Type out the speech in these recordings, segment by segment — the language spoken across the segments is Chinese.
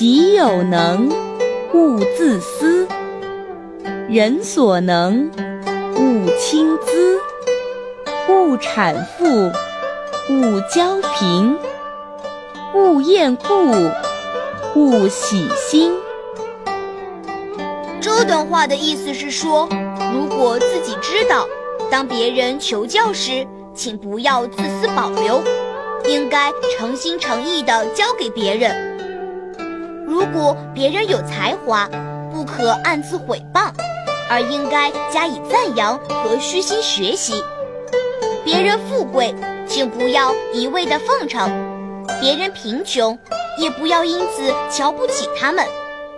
己有能，勿自私；人所能，勿轻訾；勿谄富，勿骄贫；勿厌故，勿喜新。这段话的意思是说，如果自己知道，当别人求教时，请不要自私保留，应该诚心诚意地教给别人。如果别人有才华，不可暗自毁谤，而应该加以赞扬和虚心学习。别人富贵，请不要一味的奉承；别人贫穷，也不要因此瞧不起他们，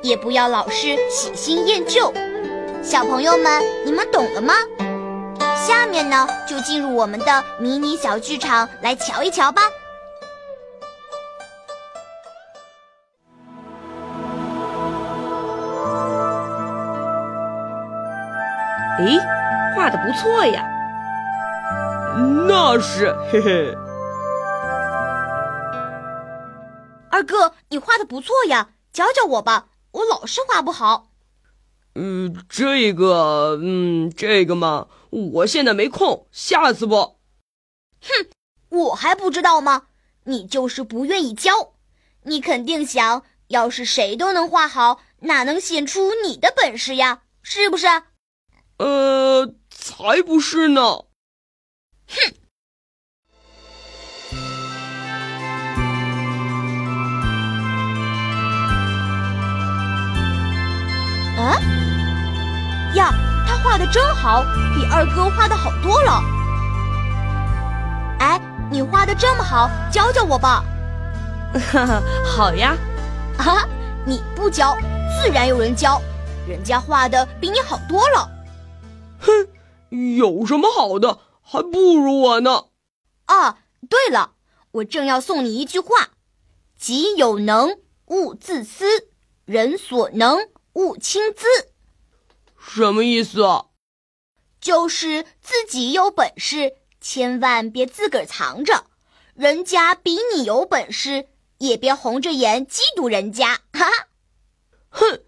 也不要老是喜新厌旧。小朋友们，你们懂了吗？下面呢，就进入我们的迷你小剧场来瞧一瞧吧。诶，画的不错呀！那是，嘿嘿。二哥，你画的不错呀，教教我吧，我老是画不好。嗯，这个，嗯，这个嘛，我现在没空，下次不。哼，我还不知道吗？你就是不愿意教，你肯定想要是谁都能画好，哪能显出你的本事呀？是不是？呃，才不是呢！哼！啊？呀，他画的真好，比二哥画的好多了。哎，你画的这么好，教教我吧。哈哈，好呀。啊，你不教，自然有人教，人家画的比你好多了。哼，有什么好的，还不如我呢。哦，对了，我正要送你一句话：己有能，勿自私；人所能，勿轻訾。什么意思啊？就是自己有本事，千万别自个儿藏着；人家比你有本事，也别红着眼嫉妒人家。哈哈，哼，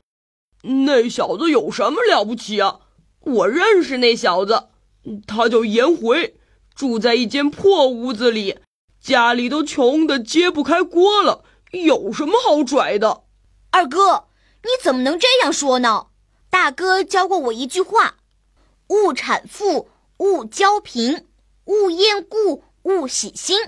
那小子有什么了不起啊？我认识那小子，他叫颜回，住在一间破屋子里，家里都穷得揭不开锅了，有什么好拽的？二哥，你怎么能这样说呢？大哥教过我一句话：勿谄富，勿骄贫，勿厌故，勿喜新。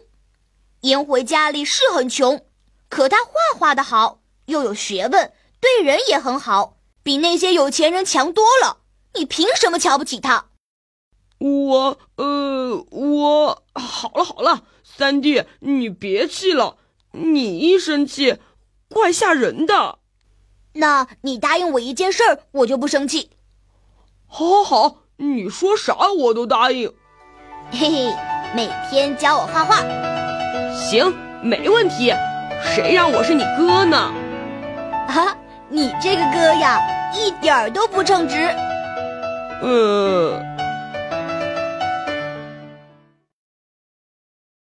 颜回家里是很穷，可他画画的好，又有学问，对人也很好，比那些有钱人强多了。你凭什么瞧不起他？我呃，我好了好了，三弟，你别气了，你一生气，怪吓人的。那你答应我一件事儿，我就不生气。好，好，好，你说啥我都答应。嘿嘿，每天教我画画。行，没问题。谁让我是你哥呢？啊，你这个哥呀，一点儿都不称职。呃。